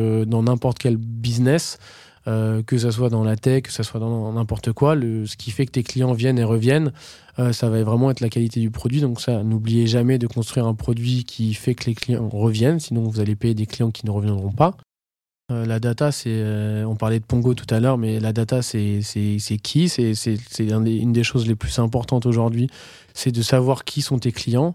dans n'importe quel business, que ce soit dans la tech, que ce soit dans n'importe quoi, ce qui fait que tes clients viennent et reviennent, ça va vraiment être la qualité du produit. Donc ça, n'oubliez jamais de construire un produit qui fait que les clients reviennent, sinon vous allez payer des clients qui ne reviendront pas. Euh, la data, euh, on parlait de Pongo tout à l'heure, mais la data, c'est, qui? C'est, une des choses les plus importantes aujourd'hui, c'est de savoir qui sont tes clients.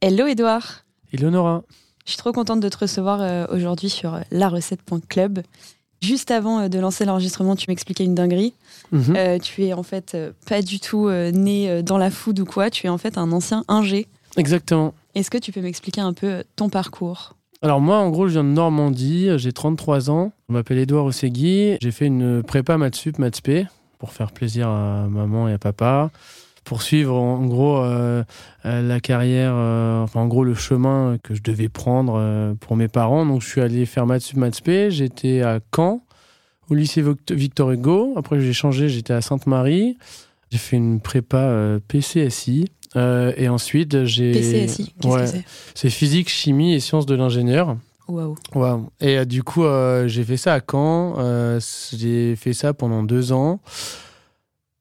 Hello Edouard. Hello Nora. Je suis trop contente de te recevoir euh, aujourd'hui sur euh, larecette.club. Juste avant euh, de lancer l'enregistrement, tu m'expliquais une dinguerie. Mhm. Euh, tu es en fait pas du tout né dans la food ou quoi. Tu es en fait un ancien ingé. Exactement. Est-ce que tu peux m'expliquer un peu ton parcours? Alors moi, en gros, je viens de Normandie, j'ai 33 ans, je m'appelle Édouard Ossegui, j'ai fait une prépa maths sup, maths pour faire plaisir à maman et à papa poursuivre en gros euh, euh, la carrière, euh, enfin en gros le chemin que je devais prendre pour mes parents. Donc je suis allé faire maths sup, maths J'étais à Caen, au lycée Victor Hugo. Après j'ai changé, j'étais à Sainte-Marie. J'ai fait une prépa PCSI. et ensuite j'ai. PCSI, qu'est-ce que c'est? C'est physique, chimie et sciences de l'ingénieur. Waouh. Wow. Et du coup, j'ai fait ça à Caen. j'ai fait ça pendant deux ans.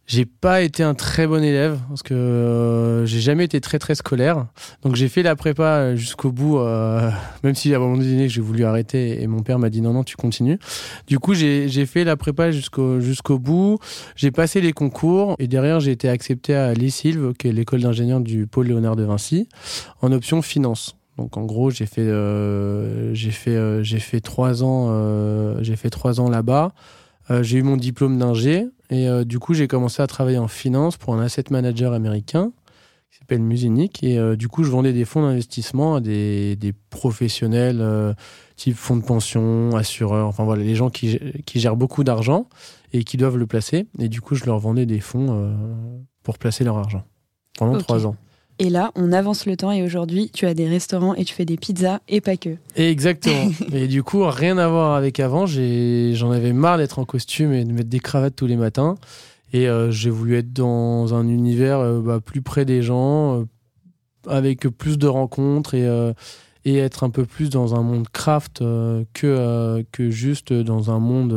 J'ai pas été un très bon élève parce que euh, j'ai jamais été très très scolaire. Donc j'ai fait la prépa jusqu'au bout, euh, même si à un moment donné j'ai voulu arrêter et mon père m'a dit non non tu continues. Du coup j'ai fait la prépa jusqu'au jusqu'au bout. J'ai passé les concours et derrière j'ai été accepté à l'ESILV, qui est l'école d'ingénieurs du pôle Léonard de Vinci, en option finance. Donc en gros j'ai fait euh, j'ai fait j'ai fait trois ans j'ai fait trois ans là-bas. j'ai eu mon diplôme d'ingé et euh, du coup, j'ai commencé à travailler en finance pour un asset manager américain qui s'appelle Musinic. Et euh, du coup, je vendais des fonds d'investissement à des, des professionnels euh, type fonds de pension, assureurs, enfin voilà, les gens qui, qui gèrent beaucoup d'argent et qui doivent le placer. Et du coup, je leur vendais des fonds pour placer leur argent pendant trois ans. Et là, on avance le temps et aujourd'hui, tu as des restaurants et tu fais des pizzas et pas que. exactement. et du coup, rien à voir avec avant. J'en avais marre d'être en costume et de mettre des cravates tous les matins. Et euh, j'ai voulu être dans un univers euh, bah, plus près des gens, euh, avec plus de rencontres et, et être un peu plus dans un monde craft que, que juste dans un monde,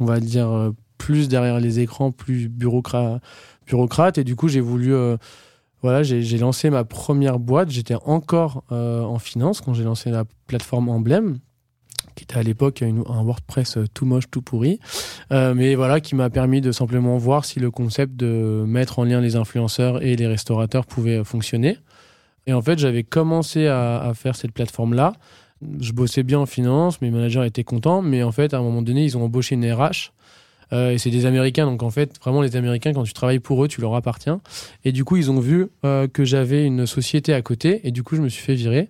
on va dire, plus derrière les écrans, plus bureaucrate. Et du coup, j'ai voulu voilà, j'ai lancé ma première boîte. J'étais encore euh, en finance quand j'ai lancé la plateforme Emblème, qui était à l'époque un WordPress euh, tout moche, tout pourri, euh, mais voilà, qui m'a permis de simplement voir si le concept de mettre en lien les influenceurs et les restaurateurs pouvait fonctionner. Et en fait, j'avais commencé à, à, faire cette plateforme-là. Je bossais bien en finance, mes managers étaient contents, mais en fait, à un moment donné, ils ont embauché une RH euh, et c'est des Américains, donc en fait, vraiment les Américains, quand tu travailles pour eux, tu leur appartiens. Et du coup, ils ont vu euh, que j'avais une société à côté, et du coup, je me suis fait virer.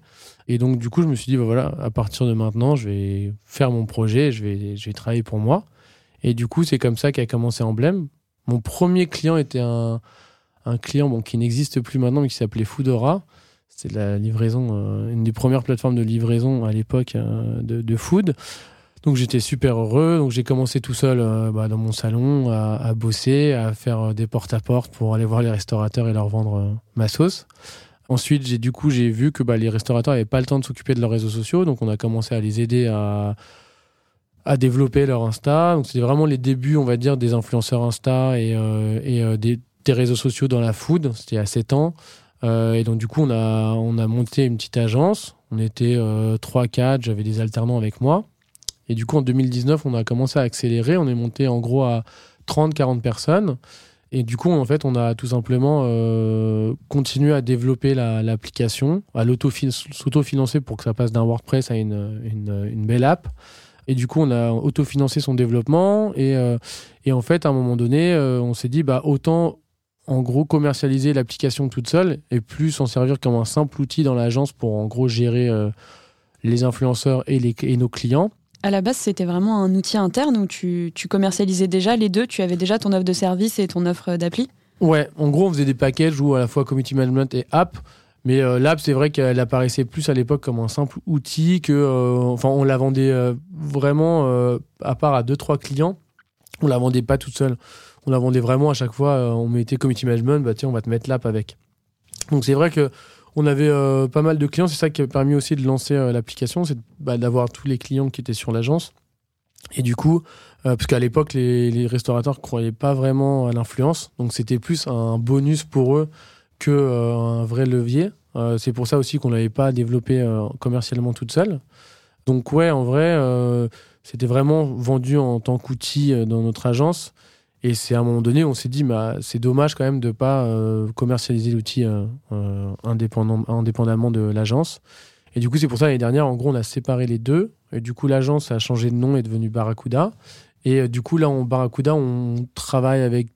Et donc, du coup, je me suis dit, bah voilà, à partir de maintenant, je vais faire mon projet, je vais, je vais travailler pour moi. Et du coup, c'est comme ça qu'a commencé Emblème. Mon premier client était un, client bon, qui n'existe plus maintenant, mais qui s'appelait Foodora. C'était la livraison, euh, une des premières plateformes de livraison à l'époque de food. Donc j'étais super heureux. Donc j'ai commencé tout seul euh, bah, dans mon salon à, bosser, à faire euh, des porte-à-porte pour aller voir les restaurateurs et leur vendre euh, ma sauce. Ensuite, du coup j'ai vu que bah, les restaurateurs n'avaient pas le temps de s'occuper de leurs réseaux sociaux, donc on a commencé à les aider à, développer leur Insta. Donc c'était vraiment les débuts, on va dire, des influenceurs Insta et, des, réseaux sociaux dans la food. C'était à 7 ans. et donc du coup on a, on a monté une petite agence. On était 3-4, j'avais des alternants avec moi. Et du coup, en 2019, on a commencé à accélérer. On est monté en gros à 30-40 personnes. Et du coup, en fait, on a tout simplement euh, continué à développer l'application, à l'auto-financer pour que ça passe d'un WordPress à une, belle app. Et du coup, on a autofinancé son développement. Et, et en fait, à un moment donné, on s'est dit, bah, autant en gros commercialiser l'application toute seule et plus s'en servir comme un simple outil dans l'agence pour en gros gérer les influenceurs et nos clients. À la base, c'était vraiment un outil interne où tu, commercialisais déjà les deux, tu avais déjà ton offre de service et ton offre d'appli? Ouais, en gros, on faisait des packages où à la fois community management et app. Mais euh, l'app, c'est vrai qu'elle apparaissait plus à l'époque comme un simple outil que, euh, enfin, on la vendait euh, vraiment à part à deux trois clients. On la vendait pas toute seule. On la vendait vraiment à chaque fois. on mettait community management, bah tiens, on va te mettre l'app avec. Donc c'est vrai que on avait euh, pas mal de clients. C'est ça qui a permis aussi de lancer euh, l'application, c'est bah, d'avoir tous les clients qui étaient sur l'agence. Et du coup, euh, parce qu'à l'époque, les, restaurateurs croyaient pas vraiment à l'influence, donc c'était plus un bonus pour eux que un vrai levier. c'est pour ça aussi qu'on l'avait pas développé commercialement toute seule. Donc ouais, en vrai, c'était vraiment vendu en tant qu'outil dans notre agence. Et c'est à un moment donné, on s'est dit, bah, c'est dommage quand même de ne pas euh, commercialiser l'outil euh, euh, indépendamment de l'agence. Et du coup, c'est pour ça l'année dernière, en gros, on a séparé les deux. Et du coup, l'agence a changé de nom et est devenue Barracuda. Et du coup, là, en Barracuda, on travaille avec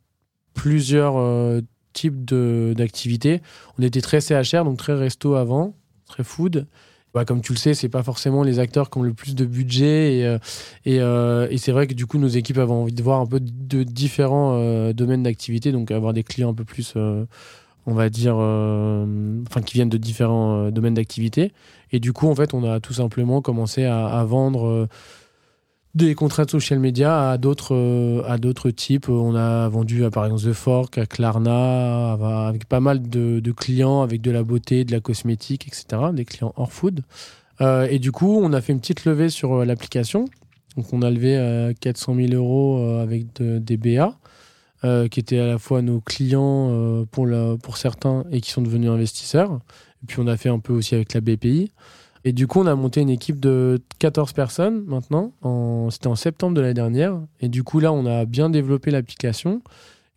plusieurs types d'activités. On était très CHR, donc très resto avant, très food. Bah, comme tu le sais, c'est pas forcément les acteurs qui ont le plus de budget et, euh, euh, et, c'est vrai que du coup nos équipes avaient envie de voir un peu de différents euh, domaines d'activité, donc avoir des clients un peu plus, on va dire, enfin qui viennent de différents domaines d'activité. Et du coup, en fait, on a tout simplement commencé à, à vendre des contrats de social media à d'autres euh, à d'autres types. On a vendu à, par exemple The Fork, à Klarna, avec pas mal de, clients avec de la beauté, de la cosmétique, etc. Des clients hors food. Euh, et du coup, on a fait une petite levée sur euh, l'application. Donc, on a levé 400 000 euros avec des BA. qui étaient à la fois nos clients pour, pour certains et qui sont devenus investisseurs. Et puis on a fait un peu aussi avec la BPI. Et du coup, on a monté une équipe de 14 personnes maintenant. C'était en septembre de l'année dernière. Et du coup, là, on a bien développé l'application.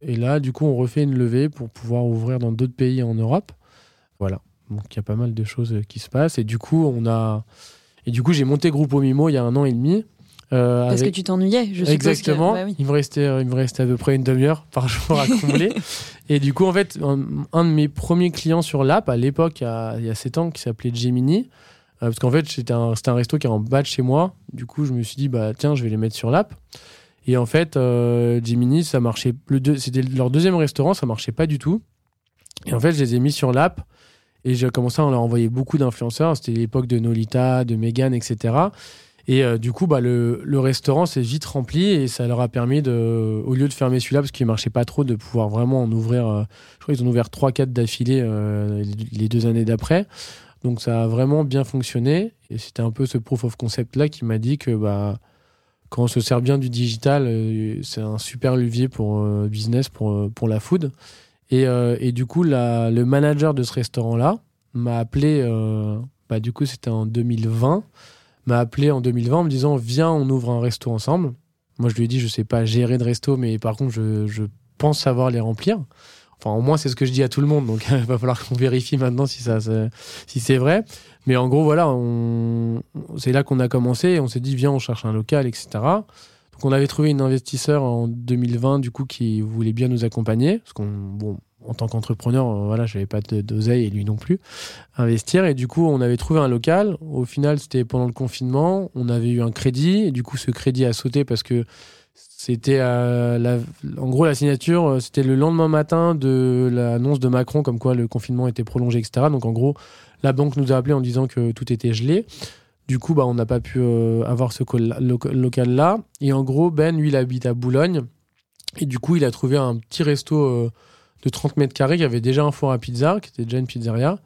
Et là, du coup, on refait une levée pour pouvoir ouvrir dans d'autres pays en Europe. Voilà. Donc, il y a pas mal de choses qui se passent. Et du coup, on a. Et du coup, j'ai monté Groupe Mimo il y a un an et demi. Euh, Parce que tu t'ennuyais, je suppose. Exactement. Bah il, me restait, il me restait à peu près une demi-heure par jour à combler. et du coup, en fait, un, de mes premiers clients sur l'app, à l'époque, il, y a 7 ans, qui s'appelait Gemini, euh, parce qu'en fait, c'était un, resto qui est en bas de chez moi. Du coup, je me suis dit, bah tiens, je vais les mettre sur l'app. Et en fait, euh, Jiminy, ça marchait. C'était leur deuxième restaurant, ça marchait pas du tout. Et en fait, je les ai mis sur l'app et j'ai commencé à leur envoyer beaucoup d'influenceurs. C'était l'époque de Nolita, de Megan, etc. Et euh, du coup, bah, le, restaurant s'est vite rempli et ça leur a permis, au lieu de fermer celui-là, parce qu'il marchait pas trop, de pouvoir vraiment en ouvrir. Euh, je crois qu'ils ont ouvert 3-4 d'affilée euh, les deux années d'après. Donc ça a vraiment bien fonctionné. Et c'était un peu ce proof of concept là qui m'a dit que bah, quand on se sert bien du digital, euh, c'est un super levier pour euh, business, pour, euh, pour la food. Et, et du coup, la, le manager de ce restaurant-là m'a appelé, bah, du coup c'était en 2020, m'a appelé en 2020 en me disant viens, on ouvre un resto ensemble. Moi je lui ai dit je sais pas gérer de resto, mais par contre je, je pense savoir les remplir. Enfin, au moins, c'est ce que je dis à tout le monde. Donc, il va falloir qu'on vérifie maintenant si, ça, si c'est vrai. Mais en gros, voilà, c'est là qu'on a commencé. On s'est dit, viens, on cherche un local, etc. Donc, on avait trouvé une investisseur en 2020, du coup, qui voulait bien nous accompagner. Parce qu'on, bon, en tant qu'entrepreneur, euh, voilà, j'avais pas d'oseille et lui non plus, investir. Et du coup, on avait trouvé un local. Au final, c'était pendant le confinement. On avait eu un crédit. Et du coup, ce crédit a sauté parce que c'était euh, en gros la signature, euh, c'était le lendemain matin de l'annonce de Macron comme quoi le confinement était prolongé, etc. Donc en gros, la banque nous a appelé en disant que tout était gelé. Du coup, bah, on n'a pas pu euh, avoir ce local-là. Et en gros, Ben, lui, il habite à Boulogne. Et du coup, il a trouvé un petit resto de 30 mètres carrés qui avait déjà un four à pizza, qui était déjà une pizzeria.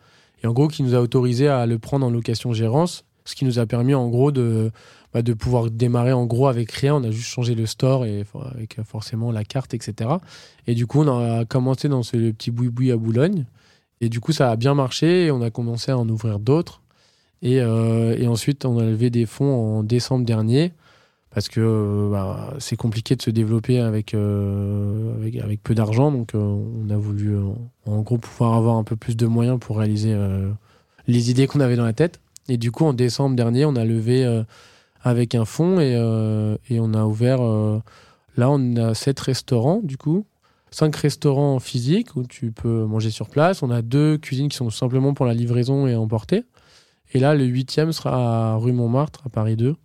Et en gros, qui nous a autorisé à le prendre en location gérance. Ce qui nous a permis, en gros, de, bah, de pouvoir démarrer en gros avec rien. On a juste changé le store et avec forcément la carte, etc. Et du coup, on a commencé dans ce petit boui-boui à Boulogne. Et du coup, ça a bien marché et on a commencé à en ouvrir d'autres. Et, euh, et, ensuite, on a levé des fonds en décembre dernier parce que bah, c'est compliqué de se développer avec, euh, avec, peu d'argent. Donc, euh, on a voulu en gros pouvoir avoir un peu plus de moyens pour réaliser les idées qu'on avait dans la tête. Et du coup, en décembre dernier, on a levé avec un fonds et, et on a ouvert. là, on a sept restaurants du coup cinq restaurants physiques où tu peux manger sur place. On a deux cuisines qui sont simplement pour la livraison et emporter. Et là, le huitième sera à rue Montmartre, à Paris 2.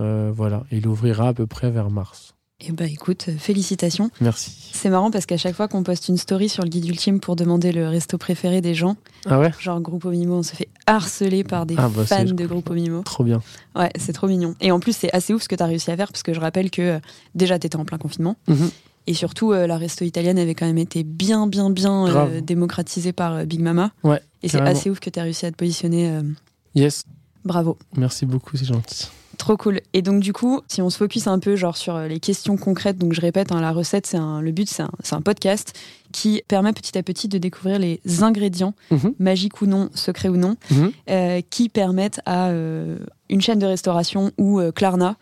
Euh, voilà, il ouvrira à peu près vers mars. Eh ben écoute, félicitations. Merci. C'est marrant parce qu'à chaque fois qu'on poste une story sur le guide ultime pour demander le resto préféré des gens, ah ouais genre Groupe Mimo, on se fait harceler par des ah bah, fans de Groupe Mimo. Trop bien. Ouais, c'est trop mignon. Et en plus, c'est assez ouf ce que tu as réussi à faire parce que je rappelle que euh, déjà, tu étais en plein confinement. Mhm. Et surtout, euh, la resto italienne avait quand même été bien, bien, bien euh, démocratisée par euh, Big Mama. Ouais. Et c'est assez ouf que tu aies réussi à te positionner. yes. Bravo. Merci beaucoup, c'est gentil. Trop cool. Et donc du coup, si on se focus un peu genre sur les questions concrètes, donc je répète, hein, la recette, c'est le but, c'est un, podcast qui permet petit à petit de découvrir les ingrédients, mhm. magiques ou non, secrets ou non, mhm. qui permettent à une chaîne de restauration ou Klarna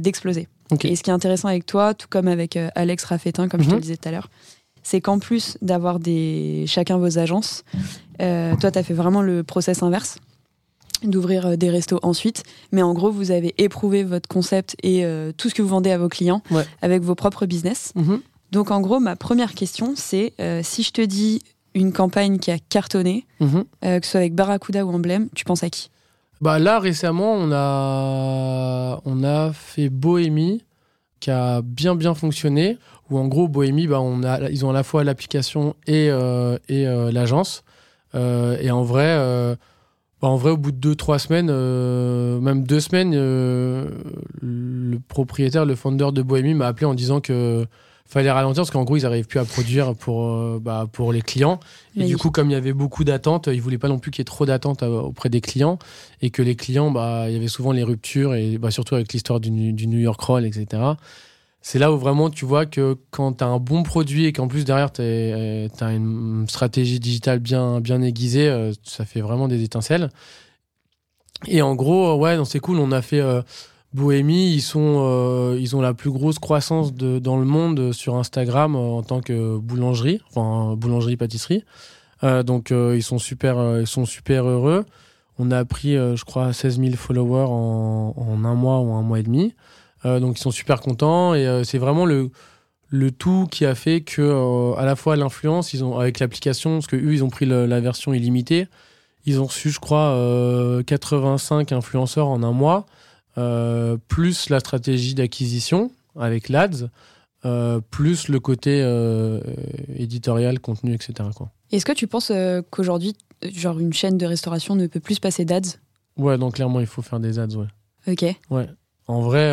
d'exploser. Et ce qui est intéressant avec toi, tout comme avec euh, Alex Raffetin, comme je te le mhm. disais tout à l'heure, c'est qu'en plus d'avoir des chacun vos agences, euh, toi, tu as fait vraiment le process inverse d'ouvrir euh, des restos ensuite. Mais en gros, vous avez éprouvé votre concept et tout ce que vous vendez à vos clients avec vos propres business. Mhm. Donc en gros, ma première question, c'est si je te dis une campagne qui a cartonné, mhm. que ce soit avec Barracuda ou Emblème, tu penses à qui? Bah là récemment on a on a fait Bohémie qui a bien bien fonctionné où en gros Bohémie bah on a ils ont à la fois l'application et euh, et euh, l'agence euh, et en vrai bah, en vrai au bout de deux trois semaines même deux semaines le propriétaire le founder de Bohémie m'a appelé en disant que fallait ralentir parce qu'en gros, ils n'arrivent plus à produire pour, euh, bah, pour les clients. Et du coup, comme il y avait beaucoup d'attentes, ils voulaient pas non plus qu'il y ait trop d'attentes euh, auprès des clients et que les clients, bah, il y avait souvent les ruptures et bah, surtout avec l'histoire du, du, New York Roll, etc. C'est là où vraiment tu vois que quand tu as un bon produit et qu'en plus derrière tu as une stratégie digitale bien, bien aiguisée, euh, ça fait vraiment des étincelles. Et en gros, ouais, c'est cool. On a fait Bohémie, ils, euh, ont la plus grosse croissance de, dans le monde sur Instagram euh, en tant que boulangerie, enfin boulangerie-pâtisserie. Euh, donc ils, sont super, ils heureux. On a pris, je crois, 16 000 followers en, un mois ou un mois et demi. Donc ils sont super contents et c'est vraiment le, le tout qui a fait que à la fois l'influence, ils ont avec l'application, parce que eux ils ont pris la version illimitée, ils ont reçu, je crois, 85 influenceurs en un mois. Euh, plus la stratégie d'acquisition avec l'ADS, euh, plus le côté euh, éditorial, contenu, etc. Est-ce que tu penses qu'aujourd'hui, genre une chaîne de restauration ne peut plus passer d'ads? Ouais, donc clairement, il faut faire des ads, ouais. Ok. Ouais. En vrai,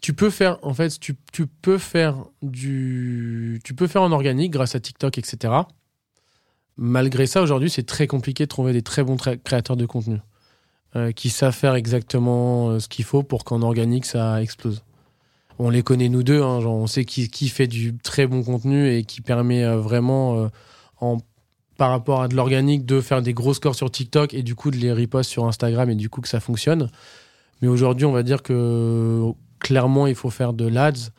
tu peux faire, en fait, tu, peux faire du, tu peux faire en organique grâce à TikTok, etc. Malgré ça, aujourd'hui, c'est très compliqué de trouver des très bons créateurs de contenu. Euh, qui savent faire exactement euh, ce qu'il faut pour qu'en organique ça explose. On les connaît nous deux, hein, on sait qui, fait du très bon contenu et qui permet euh, vraiment, en, par rapport à de l'organique, de faire des gros scores sur TikTok et du coup de les repost sur Instagram et du coup que ça fonctionne. Mais aujourd'hui, on va dire que clairement, il faut faire de l'ADS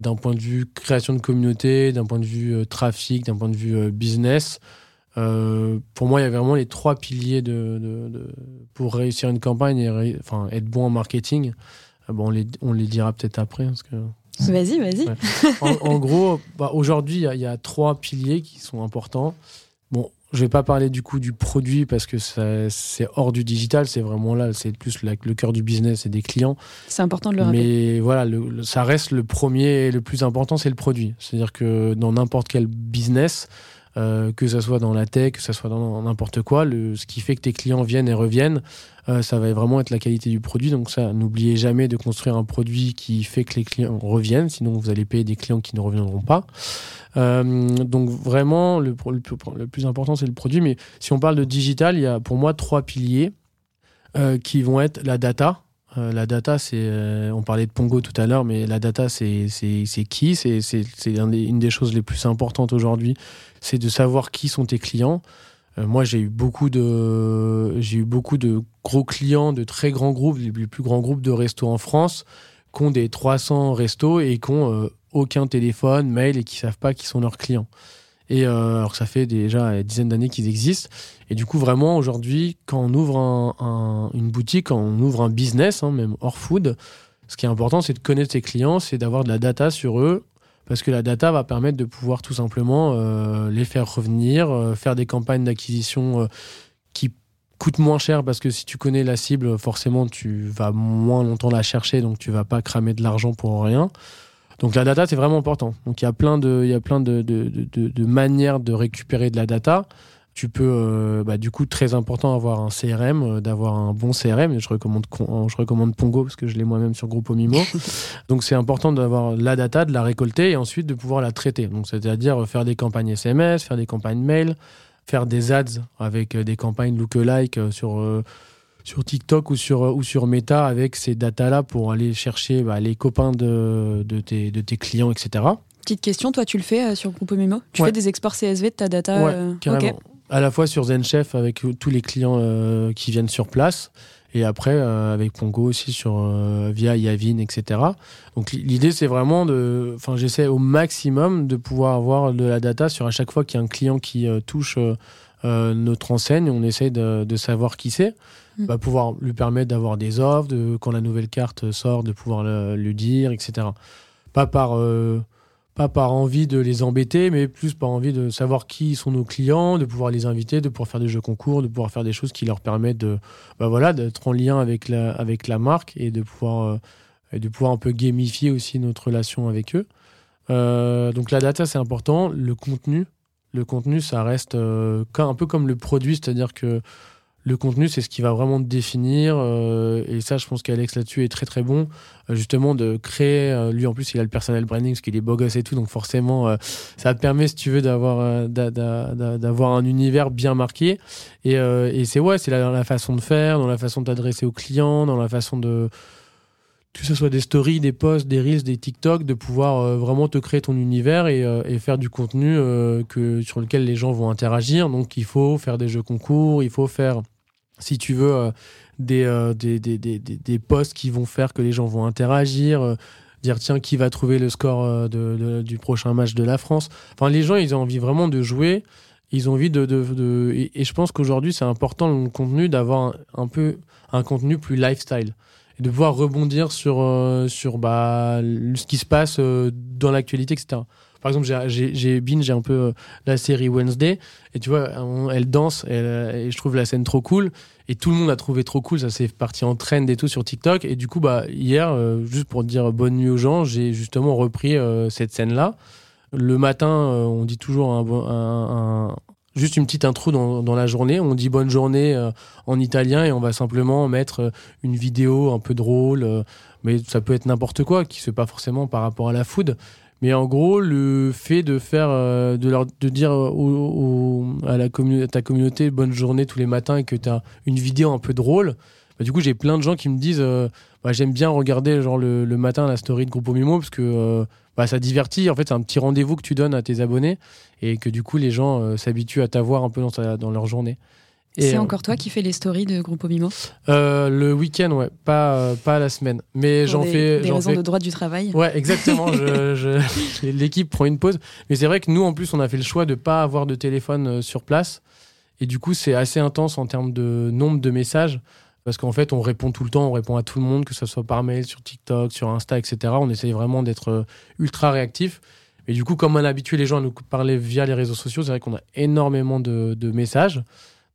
d'un point de vue création de communauté, d'un point de vue trafic, d'un point de vue business. Euh, pour moi, il y a vraiment les trois piliers de, pour réussir une campagne et enfin, être bon en marketing. Euh, bon, on, les, on les dira peut-être après. Parce que... Vas-y, vas-y. En, gros, bah, aujourd'hui, il y, a trois piliers qui sont importants. Je vais pas parler du coup du produit parce que c'est hors du digital, c'est vraiment là, c'est plus le cœur du business et des clients. C'est important de le rappeler. Mais voilà, ça reste le premier et le plus important, c'est le produit. C'est-à-dire que dans n'importe quel business, euh, que ça soit dans la tech, que ça soit dans n'importe quoi. Le, ce qui fait que tes clients viennent et reviennent, euh, ça va vraiment être la qualité du produit. Donc ça, n'oubliez jamais de construire un produit qui fait que les clients reviennent, sinon vous allez payer des clients qui ne reviendront pas. Euh, donc vraiment, le, le, plus important, c'est le produit. Mais si on parle de digital, il y a pour moi trois piliers qui vont être la data. La data, c'est, on parlait de Pongo tout à l'heure, mais la data, c'est, qui? C'est, une des choses les plus importantes aujourd'hui c'est de savoir qui sont tes clients. Euh, moi, j'ai eu beaucoup de, eu beaucoup de gros clients de très grands groupes, les plus grands groupes de restos en France, qui ont des 300 restos et qui ont euh, aucun téléphone, mail et qui savent pas qui sont leurs clients. Et alors que ça fait déjà des dizaines d'années qu'ils existent. Et du coup, vraiment, aujourd'hui, quand on ouvre une boutique, quand on ouvre un business, hein, même hors food, ce qui est important, c'est de connaître ses clients, c'est d'avoir de la data sur eux, parce que la data va permettre de pouvoir tout simplement euh, les faire revenir, euh, faire des campagnes d'acquisition euh, qui coûtent moins cher, parce que si tu connais la cible, forcément, tu vas moins longtemps la chercher, donc tu vas pas cramer de l'argent pour rien. Donc la data, c'est vraiment important. Donc il y a plein de, il y a plein de, de, de, de manières de récupérer de la data tu peux, euh, bah, du coup, très important avoir un CRM, euh, d'avoir un bon CRM. Je recommande, je recommande Pongo parce que je l'ai moi-même sur Groupe Mimo. Donc, c'est important d'avoir la data, de la récolter et ensuite de pouvoir la traiter. Donc, c'est-à-dire faire des campagnes SMS, faire des campagnes mail, faire des ads avec euh, des campagnes lookalike sur, sur TikTok ou sur, ou sur Meta avec ces datas-là pour aller chercher bah, les copains de, de, tes, de tes clients, etc. Petite question, toi tu le fais sur Groupe Mimo Tu fais des exports CSV de ta data Ouais, carrément. à la fois sur ZenChef avec tous les clients euh, qui viennent sur place et après euh, avec Pongo aussi sur euh, via Yavin etc donc l'idée c'est vraiment de enfin j'essaie au maximum de pouvoir avoir de la data sur à chaque fois qu'il y a un client qui touche notre enseigne on essaie de, de savoir qui c'est mm. va pouvoir lui permettre d'avoir des offres de quand la nouvelle carte sort de pouvoir le, lui dire etc pas par pas par envie de les embêter, mais plus par envie de savoir qui sont nos clients, de pouvoir les inviter, de pouvoir faire des jeux concours, de pouvoir faire des choses qui leur permettent de, bah voilà, d'être en lien avec la, avec la marque et de pouvoir, euh, de pouvoir un peu gamifier aussi notre relation avec eux. Euh, donc la data c'est important, le contenu, le contenu ça reste euh, un peu comme le produit, c'est-à-dire que le contenu, c'est ce qui va vraiment te définir. Euh, et ça, je pense qu'Alex là-dessus est très très bon. Euh, justement, de créer. Lui, en plus, il a le personnel branding parce qu'il est beau gosse et tout. Donc, forcément, ça te permet, si tu veux, d'avoir d'avoir un univers bien marqué. Et, et c'est ouais, c'est dans la façon de faire, dans la façon de t'adresser aux clients, dans la façon de que ce soit des stories, des posts, des reels, des TikTok, de pouvoir vraiment te créer ton univers et, et faire du contenu que, sur lequel les gens vont interagir. Donc il faut faire des jeux concours, il faut faire si tu veux, euh, euh, des, des, des, des, posts qui vont faire que les gens vont interagir, euh, dire tiens, qui va trouver le score de, du prochain match de la France. Enfin, les gens, ils ont envie vraiment de jouer. Ils ont envie de. de, et, je pense qu'aujourd'hui, c'est important le contenu d'avoir un, peu un contenu plus lifestyle et de pouvoir rebondir sur, sur bah, ce qui se passe dans l'actualité, etc. Par exemple, j'ai binge un peu euh, la série Wednesday, et tu vois, elle danse, et je trouve la scène trop cool, et tout le monde a trouvé trop cool, ça s'est parti en trend et tout sur TikTok, et du coup, bah, hier, euh, juste pour dire bonne nuit aux gens, j'ai justement repris euh, cette scène-là. Le matin, on dit toujours un, juste une petite intro dans, la journée. On dit bonne journée en italien et on va simplement mettre une vidéo un peu drôle, mais ça peut être n'importe quoi, qui se fait pas forcément par rapport à la food. Mais en gros, le fait de faire, euh, de, dire à, la ta communauté bonne journée tous les matins et que tu as une vidéo un peu drôle, bah, du coup, j'ai plein de gens qui me disent euh, bah, j'aime bien regarder genre le, matin la story de Groupe Mimo parce que euh, bah, ça divertit. En fait, c'est un petit rendez-vous que tu donnes à tes abonnés et que du coup, les gens s'habituent à t'avoir un peu dans, dans leur journée. C'est encore toi qui fais les stories de Groupe Mimo euh, Le week-end, ouais, pas, euh, pas la semaine. Mais j'en fais. Des raisons de droit du travail Ouais, exactement. L'équipe prend une pause. Mais c'est vrai que nous, en plus, on a fait le choix de ne pas avoir de téléphone euh, sur place. Et du coup, c'est assez intense en termes de nombre de messages. Parce qu'en fait, on répond tout le temps, on répond à tout le monde, que ce soit par mail, sur TikTok, sur Insta, etc. On essaye vraiment d'être ultra réactif. Et du coup, comme on a habitué les gens à nous parler via les réseaux sociaux, c'est vrai qu'on a énormément de, messages.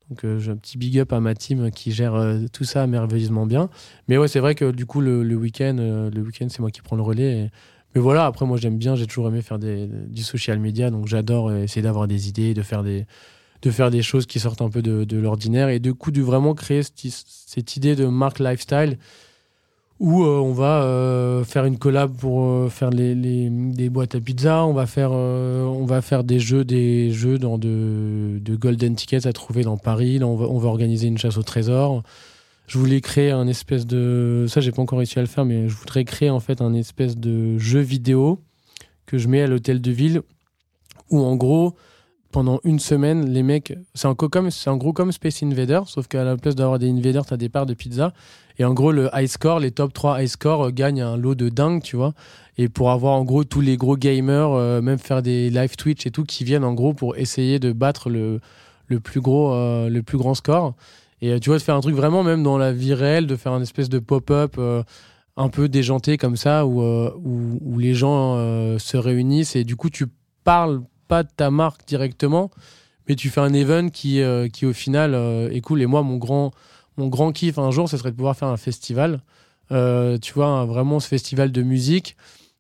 Donc euh, j'ai un petit big up à ma team qui gère euh, tout ça merveilleusement bien. Mais ouais, c'est vrai que du coup le, week-end, euh, le week-end c'est moi qui prends le relais. Mais voilà, après moi j'aime bien, j'ai toujours aimé faire du social media, donc j'adore essayer d'avoir des idées, de faire des, de faire des choses qui sortent un peu de, l'ordinaire et du coup de vraiment créer cette, idée de marque lifestyle où euh, on va euh, faire une collab pour euh, faire les, des boîtes à pizza, on va faire, on va faire des jeux, des jeux dans de, de, golden tickets à trouver dans Paris. Là, on va, on va organiser une chasse au trésor. Je voulais créer un espèce de, ça j'ai pas encore réussi à le faire, mais je voudrais créer en fait un espèce de jeu vidéo que je mets à l'hôtel de ville où en gros pendant une semaine, les mecs, c'est en gros comme Space Invader, sauf qu'à la place d'avoir des invaders, t'as des parts de pizza. Et en gros, le high score, les top 3 high score euh, gagnent un lot de dingue, tu vois. Et pour avoir en gros tous les gros gamers, euh, même faire des live Twitch et tout, qui viennent en gros pour essayer de battre le, le, plus, gros, euh, le plus grand score. Et tu vois, de faire un truc vraiment, même dans la vie réelle, de faire un espèce de pop-up un peu déjanté comme ça, où, où les gens se réunissent et du coup, tu parles pas ta marque directement, mais tu fais un event qui, euh, qui au final euh, est cool. Et moi, mon grand, mon grand kiff un jour, ce serait de pouvoir faire un festival. Euh, tu vois, vraiment ce festival de musique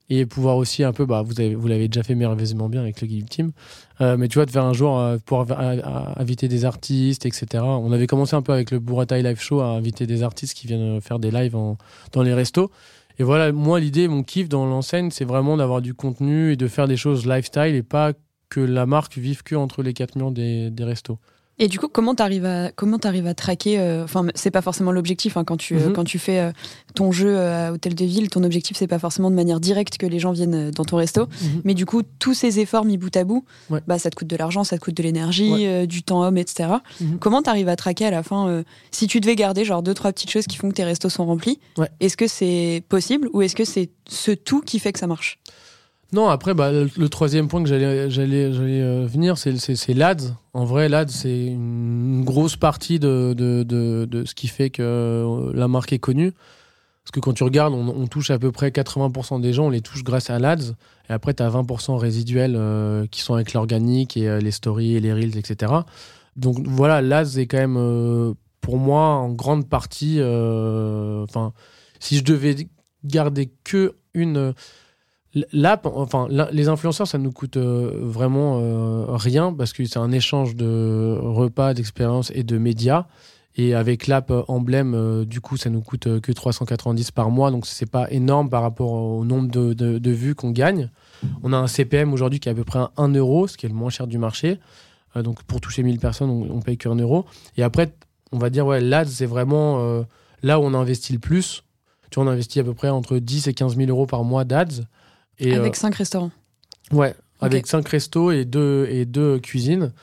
et pouvoir aussi un peu, bah, vous, vous l'avez déjà fait merveilleusement bien avec le Game Team, mais tu vois, de faire un jour pour inviter des artistes, etc. On avait commencé un peu avec le Buratai Live Show à inviter des artistes qui viennent faire des lives dans les restos. Et voilà, moi, l'idée, mon kiff dans l'enseigne, c'est vraiment d'avoir du contenu et de faire des choses lifestyle et pas que la marque vive que entre les 4 millions des, des restos. Et du coup, comment tu arrives à comment arrives à traquer euh, Enfin, c'est pas forcément l'objectif hein, quand tu euh, mhm. quand tu fais euh, ton jeu à hôtel de ville. Ton objectif c'est pas forcément de manière directe que les gens viennent dans ton resto, mhm. mais du coup tous ces efforts mis bout à bout, bah ça te coûte de l'argent, ça te coûte de l'énergie, du temps homme, etc. Mhm. Comment tu arrives à traquer à la fin Si tu devais garder genre deux trois petites choses qui font que tes restos sont remplis, est-ce que c'est possible ou est-ce que c'est ce tout qui fait que ça marche? Non, après, bah, le, troisième point que j'allais, j'allais, j'allais euh, venir, c'est, c'est, l'ADS. En vrai, l'ADS, c'est une grosse partie de, de, de, de, ce qui fait que euh, la marque est connue. Parce que quand tu regardes, on, touche à peu près 80% des gens, on les touche grâce à l'ADS. Et après, tu as 20% résiduels euh, qui sont avec l'organique et les stories et les reels, etc. Donc voilà, l'ADS est quand même, pour moi, en grande partie. Enfin, si je devais garder que une L'app, enfin, les influenceurs, ça nous coûte euh, vraiment euh, rien parce que c'est un échange de repas, d'expériences et de médias. Et avec l'app emblème, euh, du coup, ça nous coûte que 390 par mois, donc c'est pas énorme par rapport au nombre de, de, vues qu'on gagne. On a un CPM aujourd'hui qui est à peu près 1 euro, ce qui est le moins cher du marché. donc pour toucher 1000 personnes, on, on paye que 1 euro. Et après, on va dire, ouais, là, c'est vraiment là où on investit le plus. Tu vois, on investit à peu près entre 10 et 15 000 euros par mois d'ads avec 5 euh, restaurants Ouais, avec 5 restos et 2 et deux cuisines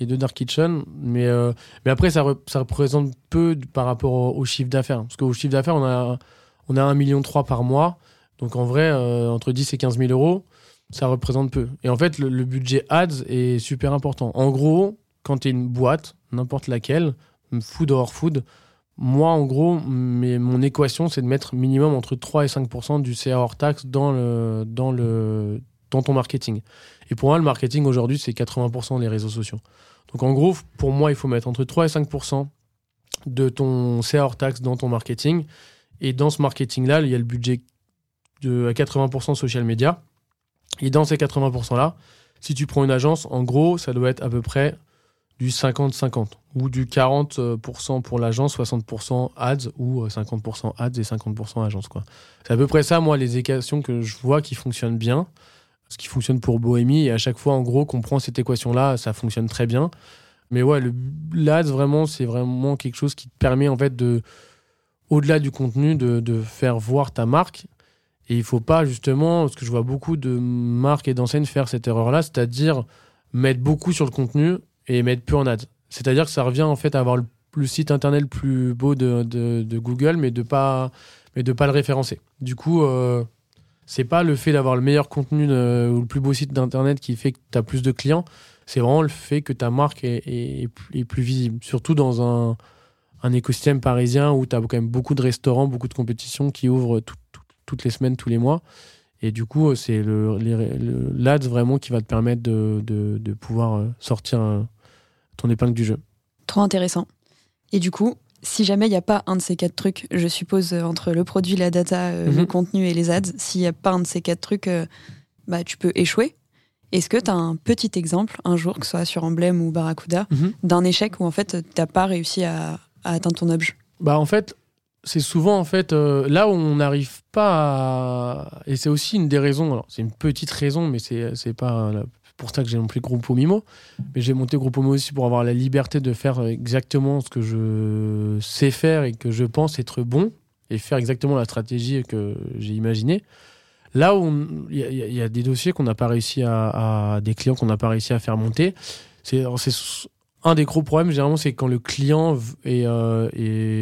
et deux dark kitchen. Mais, euh, mais après, ça, ça, représente peu par rapport au, chiffre d'affaires. Parce qu'au chiffre d'affaires, on a, on a 1,3 million par mois. Donc en vrai, euh, entre 10 et 15 000 euros, ça représente peu. Et en fait, le, budget ads est super important. En gros, quand tu es une boîte, n'importe laquelle, food or food, moi, en gros, mais mon équation, c'est de mettre minimum entre 3 et 5 du CA hors taxe dans, le, dans, le, dans ton marketing. Et pour moi, le marketing aujourd'hui, c'est 80 les réseaux sociaux. Donc en gros, pour moi, il faut mettre entre 3 et 5 de ton CA hors taxe dans ton marketing. Et dans ce marketing-là, il y a le budget de 80 social media. Et dans ces 80 là, si tu prends une agence, en gros, ça doit être à peu près du 50-50 ou du 40% pour l'agence, 60% ads ou 50% euh, ads et 50% agence. C'est à peu près ça, moi, les équations que je vois qui fonctionnent bien, ce qui fonctionne pour Bohemie. Et à chaque fois, en gros, qu'on prend cette équation-là, ça fonctionne très bien. Mais ouais, l'ADS, vraiment, c'est vraiment quelque chose qui te permet, en fait, de, au-delà du contenu, de, de faire voir ta marque. Et il faut pas, justement, parce que je vois beaucoup de marques et d'enseignes faire cette erreur-là, c'est-à-dire mettre beaucoup sur le contenu et mettre plus en ads. C'est-à-dire que ça revient en fait à avoir le, site internet le plus beau de, Google, mais de pas pas le référencer. Du coup, euh, c'est pas le fait d'avoir le meilleur contenu ou le plus beau site d'internet qui fait que tu as plus de clients. C'est vraiment le fait que ta marque est, plus visible, surtout dans un, écosystème parisien où tu as quand même beaucoup de restaurants, beaucoup de compétitions qui ouvrent toutes les semaines, tous les mois. Et du coup, c'est le, l'ADS vraiment qui va te permettre de, pouvoir euh, sortir ton épingle du jeu. Trop intéressant. Et du coup, si jamais il n'y a pas un de ces quatre trucs, je suppose, euh, entre le produit, la data, euh, le mhm. contenu et les ads, s'il n'y a pas un de ces quatre trucs, euh, bah, tu peux échouer. Est-ce que tu as un petit exemple, un jour, que ce soit sur Emblem ou Barracuda, mhm. d'un échec où en fait, tu n'as pas réussi à, atteindre ton objet? Bah, En fait, c'est souvent en fait là où on n'arrive pas à... Et c'est aussi une des raisons, c'est une petite raison, mais c'est pas pour ça que j'ai monté Grupo Mimo. Mais j'ai monté Grupo Mimo aussi pour avoir la liberté de faire exactement ce que je sais faire et que je pense être bon et faire exactement la stratégie que j'ai imaginée. Là où il y, a des dossiers qu'on n'a pas réussi à, des clients qu'on n'a pas réussi à faire monter, c'est un des gros problèmes, généralement, c'est quand le client et,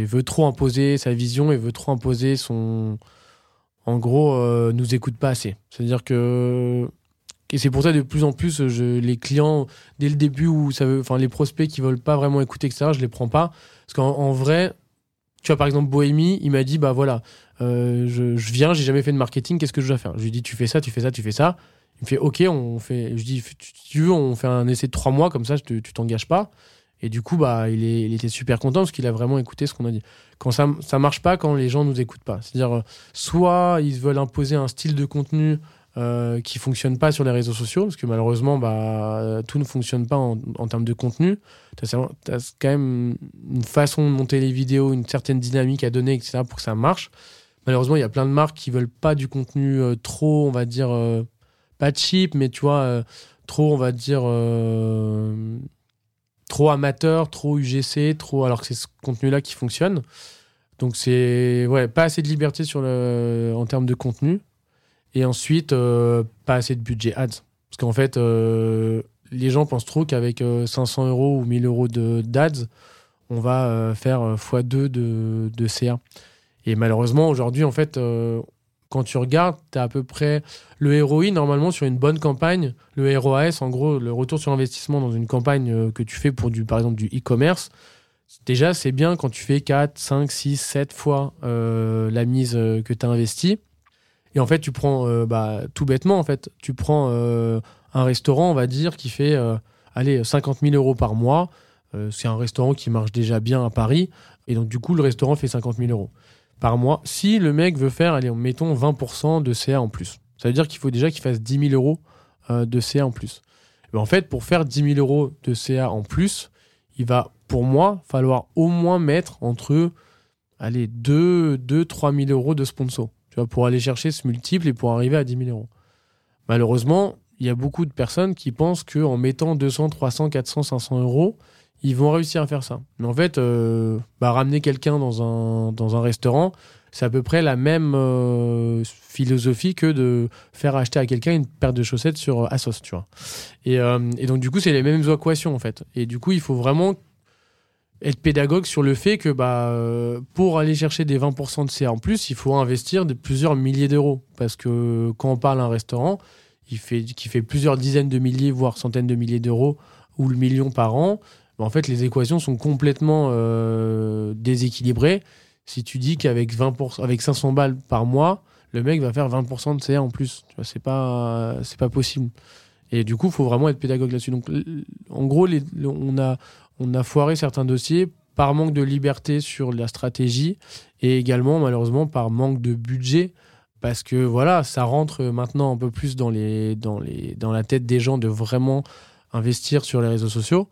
veut trop imposer sa vision et veut trop imposer son. En gros, nous écoute pas assez. C'est-à-dire que et c'est pour ça de plus en plus, je, les clients, dès le début, où ça veut, enfin, les prospects qui veulent pas vraiment écouter, etc., je les prends pas. Parce qu'en vrai, tu vois, par exemple, Bohémie, il m'a dit, bah voilà, euh, je, je, viens, j'ai jamais fait de marketing, qu'est-ce que je dois faire? Je lui dis, tu fais ça, tu fais ça, tu fais ça. Il me fait, ok, on fait. Je dis, tu veux, on fait un essai de trois mois, comme ça, tu t'engages pas. Et du coup, bah, il, était super content parce qu'il a vraiment écouté ce qu'on a dit. Quand ça, ça marche pas, quand les gens nous écoutent pas. C'est-à-dire, euh, soit ils veulent imposer un style de contenu euh, qui fonctionne pas sur les réseaux sociaux, parce que malheureusement, bah, tout ne fonctionne pas en, termes de contenu. Tu as, quand même une façon de monter les vidéos, une certaine dynamique à donner, etc., pour que ça marche. Malheureusement, il y a plein de marques qui veulent pas du contenu euh, trop, on va dire, euh, pas cheap, mais tu vois, trop, on va dire, trop amateur, trop UGC, trop, alors que c'est ce contenu-là qui fonctionne. Donc c'est ouais, pas assez de liberté en termes de contenu. Et ensuite, euh, pas assez de budget ads. Parce qu'en fait, euh, les gens pensent trop qu'avec 500 euh, euros ou 1000 euros d'ads, on va faire x2 de, de CA. Et malheureusement, aujourd'hui, en fait, quand tu regardes, tu à peu près le ROI, normalement, sur une bonne campagne, le ROAS, en gros, le retour sur investissement dans une campagne que tu fais pour, du, par exemple, du e-commerce, déjà, c'est bien quand tu fais 4, 5, 6, 7 fois la mise que tu as investie. Et en fait, tu prends, euh, bah, tout bêtement, en fait, tu prends euh, un restaurant, on va dire, qui fait, euh, allez, 50 000 euros par mois. c'est un restaurant qui marche déjà bien à Paris. Et donc, du coup, le restaurant fait 50 000 euros par mois. Si le mec veut faire, allez, mettons 20% de CA en plus. Ça veut dire qu'il faut déjà qu'il fasse 10 000 euros de CA en plus. Mais en fait, pour faire 10 000 euros de CA en plus, il va, pour moi, falloir au moins mettre entre, allez, 2, 2 3 000 euros de sponsor pour aller chercher ce multiple et pour arriver à 10 000 euros. Malheureusement, il y a beaucoup de personnes qui pensent qu'en mettant 200, 300, 400, 500 euros, ils vont réussir à faire ça. Mais en fait, euh, bah, ramener quelqu'un dans un, dans un restaurant, c'est à peu près la même euh, philosophie que de faire acheter à quelqu'un une paire de chaussettes sur Asos, tu euh, et donc, du coup, c'est les mêmes équations, en fait. Et du coup, il faut vraiment être pédagogue sur le fait que bah, euh, pour aller chercher des 20% de CA en plus, il faut investir de plusieurs milliers d'euros. Parce que quand on parle d'un restaurant il fait, qui fait plusieurs dizaines de milliers, voire centaines de milliers d'euros, ou le million par an, bah, en fait, les équations sont complètement euh, déséquilibrées. Si tu dis qu'avec 20%, avec 500 balles par mois, le mec va faire 20% de CA en plus. Tu vois, c'est pas, pas possible. Et du coup, il faut vraiment être pédagogue là-dessus. Donc, en gros, on a, on a foiré certains dossiers par manque de liberté sur la stratégie et également malheureusement par manque de budget parce que voilà, ça rentre maintenant un peu plus dans, les, dans, les, dans la tête des gens de vraiment investir sur les réseaux sociaux.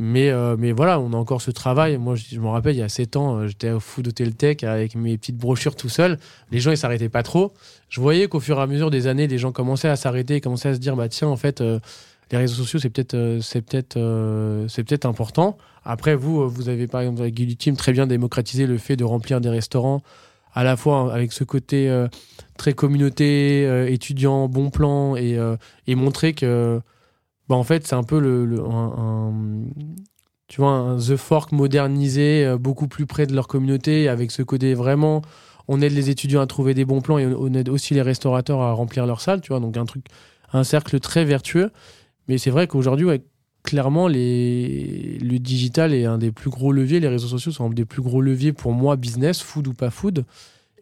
Mais, euh, mais voilà, on a encore ce travail. Moi, je, me rappelle, il y a 7 ans, euh, j'étais au Food Hotel Tech avec mes petites brochures tout seul. Les gens, ils s'arrêtaient pas trop. Je voyais qu'au fur et à mesure des années, les gens commençaient à s'arrêter, commençaient à se dire, bah tiens, en fait, euh, les réseaux sociaux, c'est peut-être euh, peut-être euh, peut-être important. Après, vous, euh, vous avez par exemple avec Guilty Team très bien démocratisé le fait de remplir des restaurants à la fois avec ce côté très communauté, étudiant, bon plan et, et montrer que bah, en fait c'est un peu le, un, tu vois un The Fork modernisé, beaucoup plus près de leur communauté avec ce côté vraiment on aide les étudiants à trouver des bons plans et on aide aussi les restaurateurs à remplir leur salle, tu vois, donc un truc, un cercle très vertueux. Mais c'est vrai qu'aujourd'hui, clairement, le digital est un des plus gros leviers. Les réseaux sociaux sont un des plus gros leviers pour moi, business, food ou pas food.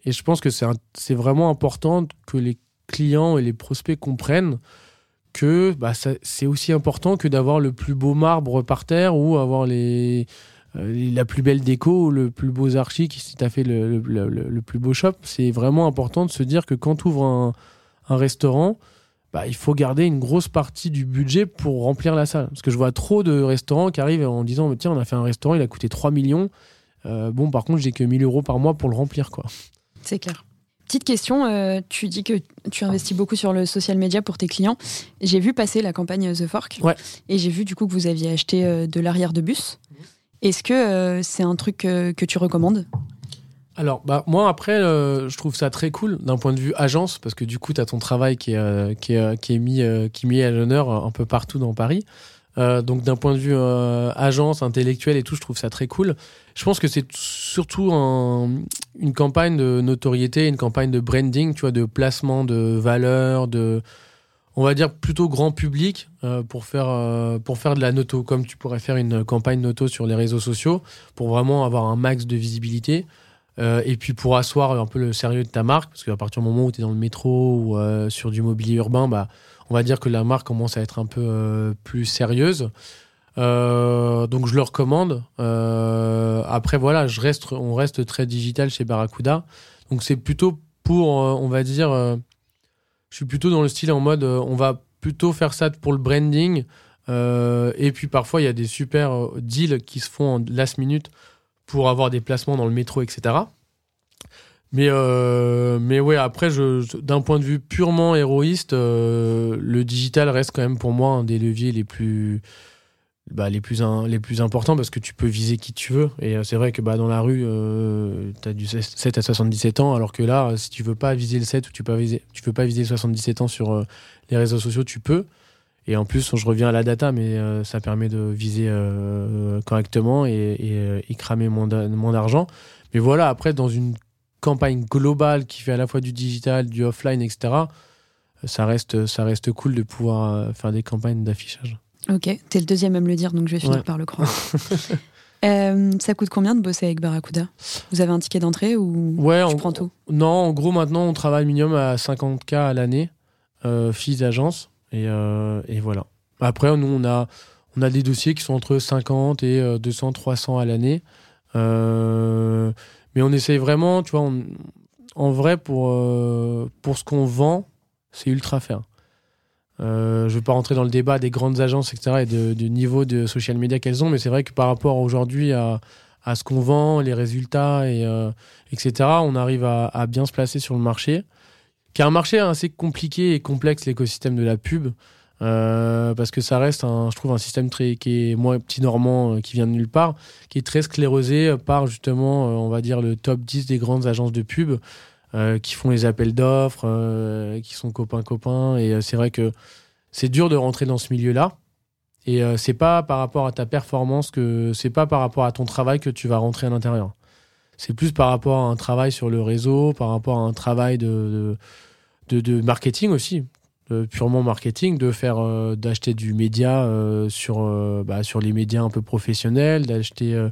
Et je pense que c'est vraiment important que les clients et les prospects comprennent que bah, c'est aussi important que d'avoir le plus beau marbre par terre ou avoir euh, la plus belle déco ou le plus beau archi si tu as fait le, plus beau shop. C'est vraiment important de se dire que quand tu ouvres un restaurant, bah, il faut garder une grosse partie du budget pour remplir la salle. Parce que je vois trop de restaurants qui arrivent en disant Tiens, on a fait un restaurant, il a coûté 3 millions. Euh, bon, par contre, j'ai que 1000 euros par mois pour le remplir. quoi. C'est clair. Petite question, euh, tu dis que tu investis beaucoup sur le social media pour tes clients. J'ai vu passer la campagne The Fork ouais. et j'ai vu du coup que vous aviez acheté euh, de l'arrière de bus. Mhm. Est-ce que c'est un truc que tu recommandes? Alors, bah, moi, après, euh, je trouve ça très cool d'un point de vue agence, parce que du coup, tu as ton travail qui est, euh, qui est, euh, qui est mis, qui mis à l'honneur un peu partout dans Paris. Euh, donc d'un point de vue euh, agence, intellectuelle et tout, je trouve ça très cool. Je pense que c'est surtout une campagne de notoriété, une campagne de branding, tu vois, de placement de valeur, de, on va dire plutôt grand public euh, pour faire pour faire de la noto, comme tu pourrais faire une campagne noto sur les réseaux sociaux, pour vraiment avoir un max de visibilité. Et puis pour asseoir un peu le sérieux de ta marque, parce qu'à partir du moment où tu es dans le métro ou sur du mobilier urbain, bah on va dire que la marque commence à être un peu euh, plus sérieuse. Euh, donc je le recommande. Euh, après voilà, on reste très digital chez Barracuda. Donc c'est plutôt pour, on va dire, je suis plutôt dans le style en mode, on va plutôt faire ça pour le branding. et puis parfois il y a des super deals qui se font en last minute pour avoir des placements dans le métro, etc. Mais, euh, mais ouais, après, d'un point de vue purement héroïste, euh, le digital reste quand même pour moi un des leviers les plus, bah, les plus, les plus importants parce que tu peux viser qui tu veux. Et euh, c'est vrai que bah, dans la rue, euh, tu as du 7 à 77 ans, alors que là, si tu veux pas viser le 7 ou tu, peux viser, tu veux pas viser 77 ans sur euh, les réseaux sociaux, tu peux. Et en plus, je reviens à la data, mais ça permet de viser correctement et, et, et cramer moins d'argent. Mais voilà, après, dans une campagne globale qui fait à la fois du digital, du offline, etc., ça reste, ça reste cool de pouvoir euh, faire des campagnes d'affichage. Ok, t'es le deuxième à me le dire, donc je vais finir par le croire. Euh, ça coûte combien de bosser avec Barracuda? Vous avez un ticket d'entrée ou ouais, tu prends tout? Non, en gros, maintenant, on travaille minimum à 50K à l'année, euh, fils d'agence, et, euh, et, voilà. Après, nous, on a, on a des dossiers qui sont entre 50 et 200, 300 à l'année. Euh, mais on essaye vraiment, tu vois, en vrai, pour, euh, pour ce qu'on vend, c'est ultra fair. Euh, je ne veux pas rentrer dans le débat des grandes agences, etc., et du niveau de social media qu'elles ont, mais c'est vrai que par rapport aujourd'hui à, à, ce qu'on vend, les résultats, et, euh, etc., on arrive à, bien se placer sur le marché, qui est un marché assez compliqué et complexe, l'écosystème de la pub. Euh, parce que ça reste, un, je trouve, un système très, qui est moins petit normand, euh, qui vient de nulle part, qui est très sclérosé par justement, euh, on va dire, le top 10 des grandes agences de pub qui font les appels d'offres, qui sont copains-copains. Et c'est vrai que c'est dur de rentrer dans ce milieu-là. Et c'est pas par rapport à ta performance que c'est pas par rapport à ton travail que tu vas rentrer à l'intérieur. C'est plus par rapport à un travail sur le réseau, par rapport à un travail de, de, de marketing aussi purement marketing, de faire, euh, d'acheter du média euh, sur, euh, bah, sur les médias un peu professionnels, d'acheter,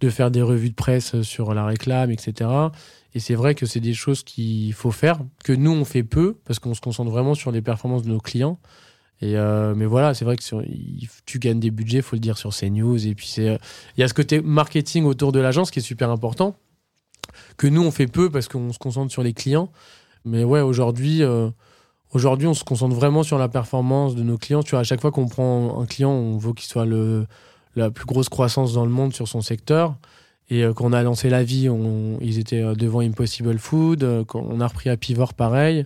de faire des revues de presse sur la réclame, etc. Et c'est vrai que c'est des choses qu'il faut faire, que nous on fait peu, parce qu'on se concentre vraiment sur les performances de nos clients. Et mais voilà, c'est vrai que tu gagnes des budgets, faut le dire sur CNews. Et puis c'est, il y a ce côté marketing autour de l'agence qui est super important, que nous on fait peu parce qu'on se concentre sur les clients. Mais ouais, aujourd'hui, Aujourd'hui, on se concentre vraiment sur la performance de nos clients. Tu vois, à chaque fois qu'on prend un client, on veut qu'il soit le, la plus grosse croissance dans le monde sur son secteur. Et euh, quand on a lancé la vie, ils étaient euh, devant Impossible Food. Euh, quand on a repris à Pivor, pareil.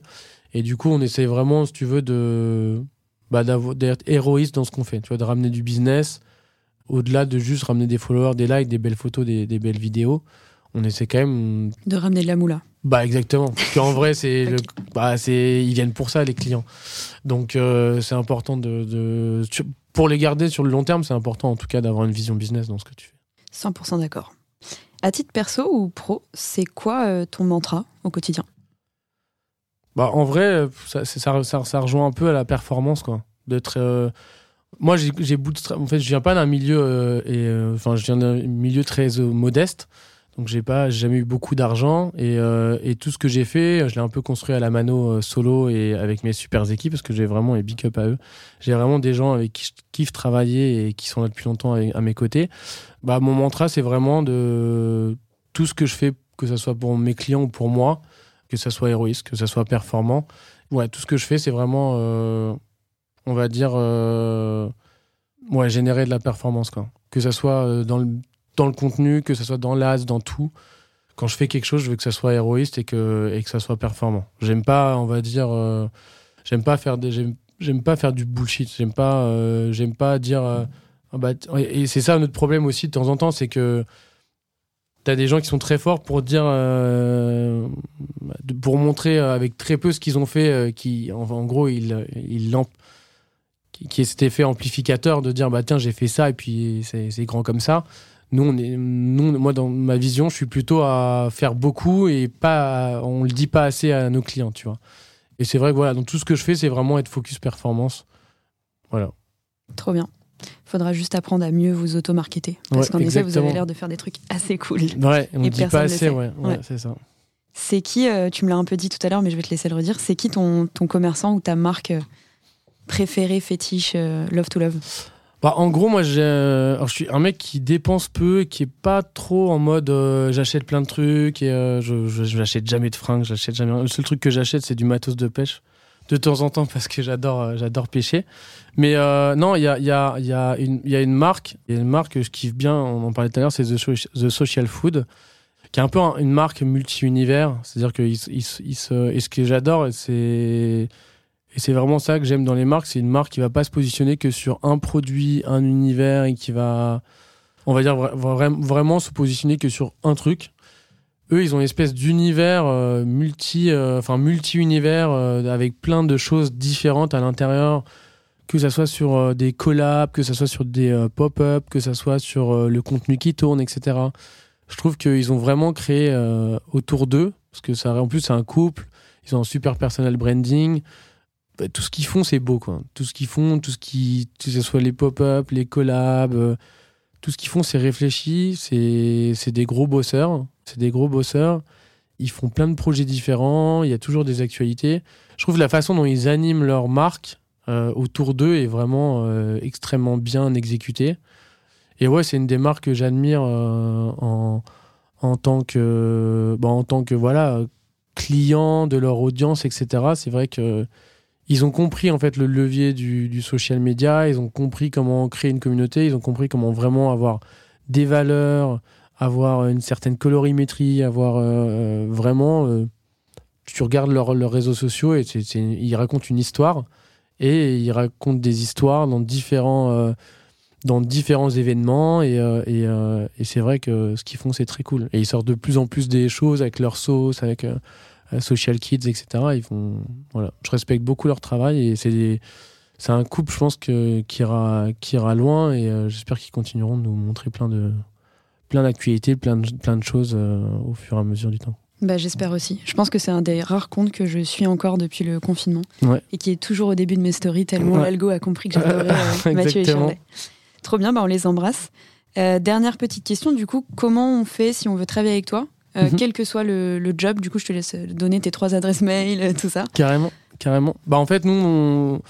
Et du coup, on essaie vraiment, si tu veux, de bah, d'être héroïste dans ce qu'on fait. Tu vois, de ramener du business au-delà de juste ramener des followers, des likes, des belles photos, des belles vidéos. On essaie quand même de ramener de la moula. Bah exactement. Parce qu'en vrai, c'est, bah, c'est, ils viennent pour ça les clients. Donc euh, c'est important de, de, pour les garder sur le long terme, c'est important en tout cas d'avoir une vision business dans ce que tu fais. 100% d'accord. À titre perso ou pro, c'est quoi euh, ton mantra au quotidien? Bah en vrai, ça, ça, ça, rejoint un peu à la performance quoi. D'être euh, moi j'ai, j'ai en fait je viens pas d'un milieu et enfin je viens d'un milieu très modeste donc j'ai pas jamais eu beaucoup d'argent et, euh, et, tout ce que j'ai fait, je l'ai un peu construit à la mano euh, solo et avec mes super équipes parce que j'ai vraiment et big up à eux. J'ai vraiment des gens avec qui je kiffe travailler et qui sont là depuis longtemps à mes côtés. Bah mon mantra c'est vraiment de tout ce que je fais, que ce soit pour mes clients ou pour moi, que ça soit héroïste, que ça soit performant. Ouais, tout ce que je fais c'est vraiment, euh, on va dire, ouais, générer de la performance quoi. Que ça soit dans le dans le contenu, que ce soit dans l'as, dans tout. Quand je fais quelque chose, je veux que ça soit héroïste et que, et que ça soit performant. J'aime pas, on va dire, euh, j'aime pas faire des, j'aime pas faire du bullshit. J'aime pas, euh, j'aime pas dire. Euh, ah bah, et c'est ça notre problème aussi de temps en temps, c'est que t'as des gens qui sont très forts pour dire, pour montrer avec très peu ce qu'ils ont fait, qui, en, gros, ils, ils qui est cet effet amplificateur de dire bah tiens j'ai fait ça et puis c'est grand comme ça. Nous, on est, nous, moi dans ma vision, je suis plutôt à faire beaucoup et pas, on le dit pas assez à nos clients, tu vois. Et c'est vrai que voilà, donc tout ce que je fais, c'est vraiment être focus performance. Voilà. Trop bien. Faudra juste apprendre à mieux vous auto-marketer. Parce qu'en effet, vous avez l'air de faire des trucs assez cool. Ouais, on dit pas assez, ouais, c'est ça. C'est qui, euh, tu me l'as un peu dit tout à l'heure, mais je vais te laisser le redire, c'est qui ton, ton commerçant ou ta marque euh, préférée, fétiche, euh, Love to Love? Bah, en gros, moi, je suis un mec qui dépense peu, qui est pas trop en mode j'achète plein de trucs et je, j'achète jamais de fringues, j'achète jamais. Le seul truc que j'achète, c'est du matos de pêche de temps en temps parce que j'adore j'adore pêcher. Mais non, il y a, y, a, y, a une, y a une marque, y a une marque que je kiffe bien, on en parlait tout à l'heure, c'est The, Social Food qui est un peu une marque multi-univers. C'est-à-dire que il, se, et ce que j'adore, c'est et c'est vraiment ça que j'aime dans les marques, c'est une marque qui va pas se positionner que sur un produit, un univers et qui va, on va dire vraiment se positionner que sur un truc. Eux, ils ont une espèce d'univers euh, multi, euh, enfin multi-univers euh, avec plein de choses différentes à l'intérieur, que ça soit sur des collabs, que ça soit sur des pop-up, que ça soit sur le contenu qui tourne, etc je trouve qu'ils ont vraiment créé autour d'eux, parce que ça, en plus c'est un couple, ils ont un super personal branding. Bah, tout ce qu'ils font, c'est beau, quoi. Tout ce qu'ils font, tout ce qui, que ce soit les pop-up, les collabs, euh, tout ce qu'ils font, c'est réfléchi. C'est des gros bosseurs. C'est des gros bosseurs. Ils font plein de projets différents. Il y a toujours des actualités. Je trouve la façon dont ils animent leur marque euh, autour d'eux est vraiment extrêmement bien exécutée. Et ouais, c'est une des marques que j'admire euh, en, en, tant que, bah, en tant que voilà, client de leur audience, etc. C'est vrai que ils ont compris en fait le levier du, social media, ils ont compris comment créer une communauté, ils ont compris comment vraiment avoir des valeurs, avoir une certaine colorimétrie, avoir euh, euh, vraiment. tu regardes leurs réseaux sociaux et ils racontent une histoire. Et ils racontent des histoires dans différents événements. Et, euh, euh, c'est vrai que ce qu'ils font c'est très cool. Et ils sortent de plus en plus des choses avec leur sauce avec euh, Social Kids etc ils font voilà. Je respecte beaucoup leur travail et c'est c'est un couple je pense que qui ira qui ira loin et j'espère qu'ils continueront de nous montrer plein de plein d'actualités plein de, plein de choses au fur et à mesure du temps. Bah, J'espère aussi. Je pense que c'est un des rares comptes que je suis encore depuis le confinement. Et qui est toujours au début de mes stories, tellement l'algo a compris que j'adorais Mathieu et Charlet. Trop bien, bah on les embrasse. Euh, dernière petite question, du coup, comment on fait si on veut travailler avec toi? Euh, mhm. Quel que soit le, job, du coup, je te laisse donner tes trois adresses mail, tout ça. Carrément, carrément. Bah, en fait, nous,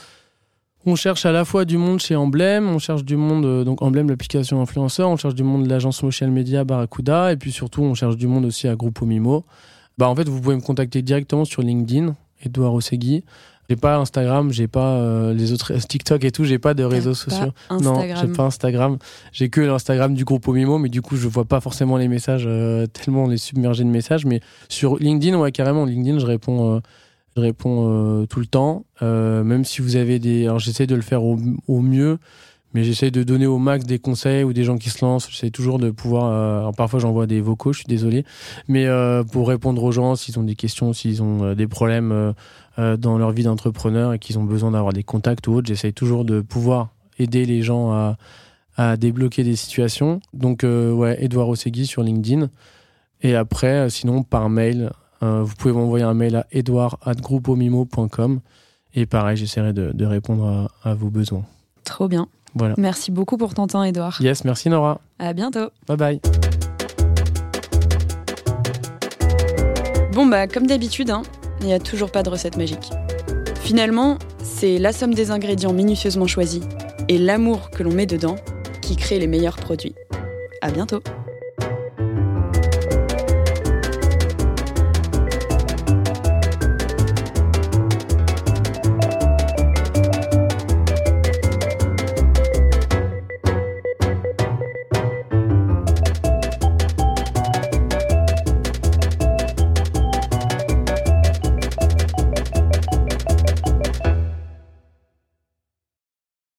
on, cherche à la fois du monde chez Emblem, on cherche du monde, euh, donc Emblem, l'application influenceur, on cherche du monde de l'agence social media Barracuda, et puis surtout, on cherche du monde aussi à Groupe Mimo. Bah, en fait, vous pouvez me contacter directement sur LinkedIn, Edouard Ossegui. J'ai pas Instagram, j'ai pas euh, les autres TikTok et tout, j'ai pas de réseaux sociaux. Non, j'ai pas Instagram. J'ai que l'Instagram du groupe Omimo, mais du coup, je vois pas forcément les messages euh, tellement on est submergé de messages. Mais sur LinkedIn, ouais, carrément, LinkedIn, je réponds, euh, je réponds tout le temps. même si vous avez des, alors j'essaie de le faire au, au mieux mais j'essaie de donner au max des conseils ou des gens qui se lancent. J'essaie toujours de pouvoir. Euh, parfois j'envoie des vocaux, je suis désolé, mais euh, pour répondre aux gens s'ils ont des questions, s'ils ont euh, des problèmes dans leur vie d'entrepreneur et qu'ils ont besoin d'avoir des contacts ou autres, j'essaie toujours de pouvoir aider les gens à, débloquer des situations. Donc ouais, Edouard Ossegui sur LinkedIn. Et après, sinon par mail, vous pouvez m'envoyer un mail à edouard@groupomimo.com et pareil, j'essaierai de, répondre à vos besoins. Trop bien. Merci beaucoup pour ton temps, Edouard. Yes, merci Nora. À bientôt. Bye bye. Bon, bah, comme d'habitude, hein, il n'y a toujours pas de recette magique. Finalement, c'est la somme des ingrédients minutieusement choisis et l'amour que l'on met dedans qui crée les meilleurs produits. À bientôt.